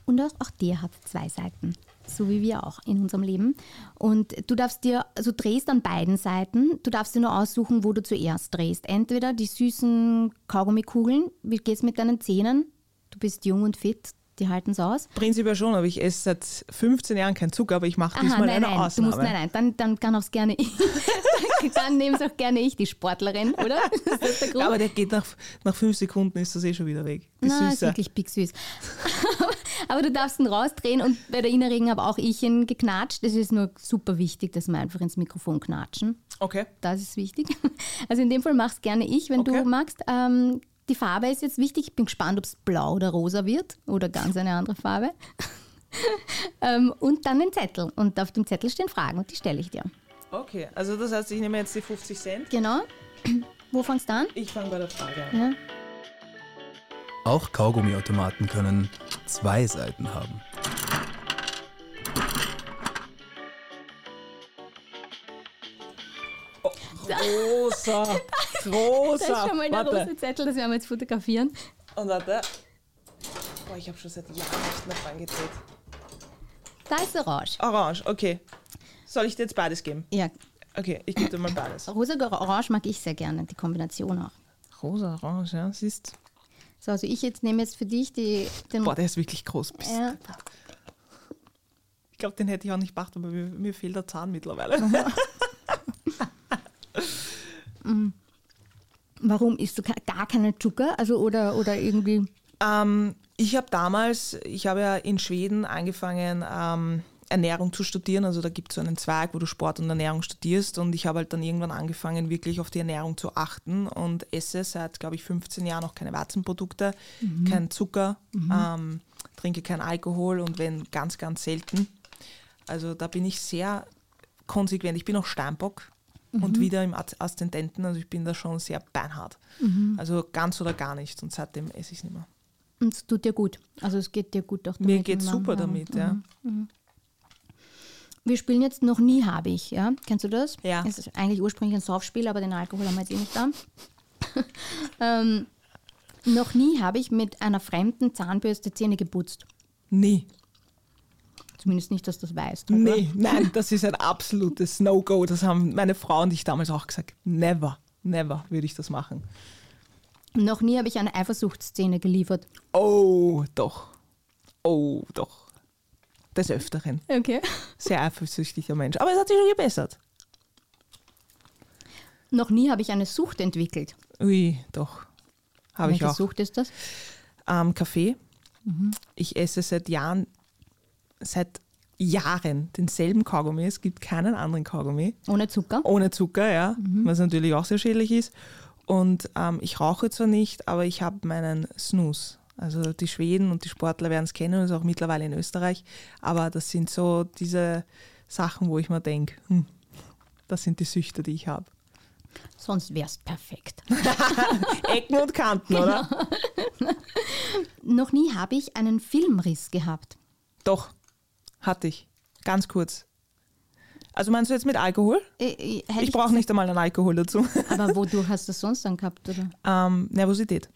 Und auch, auch der hat zwei Seiten, so wie wir auch in unserem Leben. Und du darfst dir, also drehst an beiden Seiten, du darfst dir nur aussuchen, wo du zuerst drehst. Entweder die süßen Kaugummikugeln, wie geht's mit deinen Zähnen? Du bist jung und fit, die halten es aus. Prinzipiell schon, aber ich esse seit 15 Jahren keinen Zucker, aber ich mache diesmal nein, eine nein, du Ausnahme. musst, nein, nein, dann, dann kann auch gerne ich. dann nehme es auch gerne ich, die Sportlerin, oder? Ist der Grund? Aber der geht nach, nach fünf Sekunden, ist das eh schon wieder weg. Die Na, ist wirklich big süß. aber du darfst ihn rausdrehen und bei der Innerregen habe auch ich ihn geknatscht. Es ist nur super wichtig, dass wir einfach ins Mikrofon knatschen. Okay. Das ist wichtig. Also in dem Fall mach's gerne ich, wenn Okay. du magst. Ähm, die Farbe ist jetzt wichtig. Ich bin gespannt, ob es blau oder rosa wird oder ganz eine andere Farbe. ähm, und dann den Zettel. Und auf dem Zettel stehen Fragen und die stelle ich dir. Okay, also das heißt, ich nehme jetzt die 50 Cent. Genau. Wo fängst du an? Ich fange bei der Frage an. Ja. Auch Kaugummiautomaten können zwei Seiten haben. Großer, Da großer. ist schon mal der Warte. rosa Zettel, das werden wir jetzt fotografieren. Und warte. Boah, ich habe schon seit Jahren nicht mehr dran gedreht. Da ist orange. Orange, okay. Soll ich dir jetzt beides geben? Ja, Okay, ich gebe dir mal beides. rosa orange mag ich sehr gerne, die Kombination auch. Rosa, orange, ja, siehst. So, also ich jetzt nehme jetzt für dich die, den. Boah, der ist wirklich groß. ja, Ich glaube, den hätte ich auch nicht gemacht, aber mir, mir fehlt der Zahn mittlerweile. warum isst du gar keine Zucker? Also oder, oder irgendwie. Ähm, ich habe damals, ich habe ja in Schweden angefangen, ähm, Ernährung zu studieren. Also da gibt es so einen Zweig, wo du Sport und Ernährung studierst. Und ich habe halt dann irgendwann angefangen, wirklich auf die Ernährung zu achten und esse seit, glaube ich, 15 Jahren auch keine Weizenprodukte, kein Zucker, ähm, trinke kein Alkohol und wenn ganz, ganz selten. Also da bin ich sehr konsequent. Ich bin auch Steinbock und wieder im Aszendenten. Also ich bin da schon sehr beinhart. Also ganz oder gar nicht. Und seitdem esse ich es nicht mehr. Und es tut dir gut. Also es geht dir gut auch Mir damit geht und super damit, ja. Wir spielen jetzt noch nie habe ich, ja? Kennst du das? Ja. Es ist eigentlich ursprünglich ein Saufspiel, aber den Alkohol haben wir jetzt eh nicht da. ähm, noch nie habe ich mit einer fremden Zahnbürste Zähne geputzt. Nee, Zumindest nicht, dass du das weißt. oder? nee, nein, das ist ein absolutes No-Go. Das haben meine Frau und ich damals auch gesagt. Never, never würde ich das machen. Noch nie habe ich eine Eifersuchtsszene geliefert. Oh, doch. Oh, doch. des Öfteren. Okay. Sehr eifersüchtiger Mensch. Aber es hat sich schon gebessert. Noch nie habe ich eine Sucht entwickelt. Ui, doch. Habe ich Welche auch. Sucht ist das? Ähm, Kaffee. Ich esse seit Jahren, seit Jahren denselben Kaugummi. Es gibt keinen anderen Kaugummi. Ohne Zucker? Ohne Zucker, ja. Was natürlich auch sehr schädlich ist. Und ähm, ich rauche zwar nicht, aber ich habe meinen Snooze. Also die Schweden und die Sportler werden es kennen, das ist auch mittlerweile in Österreich. Aber das sind so diese Sachen, wo ich mir denke, hm, das sind die Süchte, die ich habe. Sonst wär's perfekt. Ecken und Kanten, oder? Noch nie habe ich einen Filmriss gehabt. Doch, hatte ich. Ganz kurz. Also meinst du jetzt mit Alkohol? Äh, äh, Ich brauche nicht einmal einen Alkohol dazu. Aber wodurch hast du das sonst dann gehabt, oder? Ähm, Nervosität.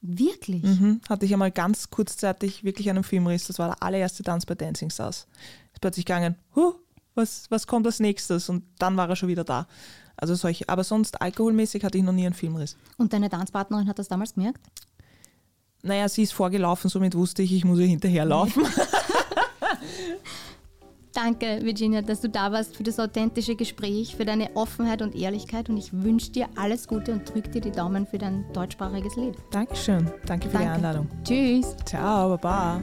Wirklich? Mhm. Hatte ich einmal ganz kurzzeitig wirklich einen Filmriss. Das war der allererste Tanz bei Dancing Stars. Ist plötzlich gegangen, huh, was, was kommt als nächstes? Und dann war er schon wieder da. Also solche. Aber sonst alkoholmäßig hatte ich noch nie einen Filmriss. Und deine Tanzpartnerin hat das damals gemerkt? Naja, sie ist vorgelaufen, somit wusste ich, ich muss ihr hinterherlaufen. Danke, Virginia, dass du da warst für das authentische Gespräch, für deine Offenheit und Ehrlichkeit und ich wünsche dir alles Gute und drück dir die Daumen für dein deutschsprachiges Lied. Dankeschön. Danke für die Danke. Einladung. Tschüss. Ciao, Baba.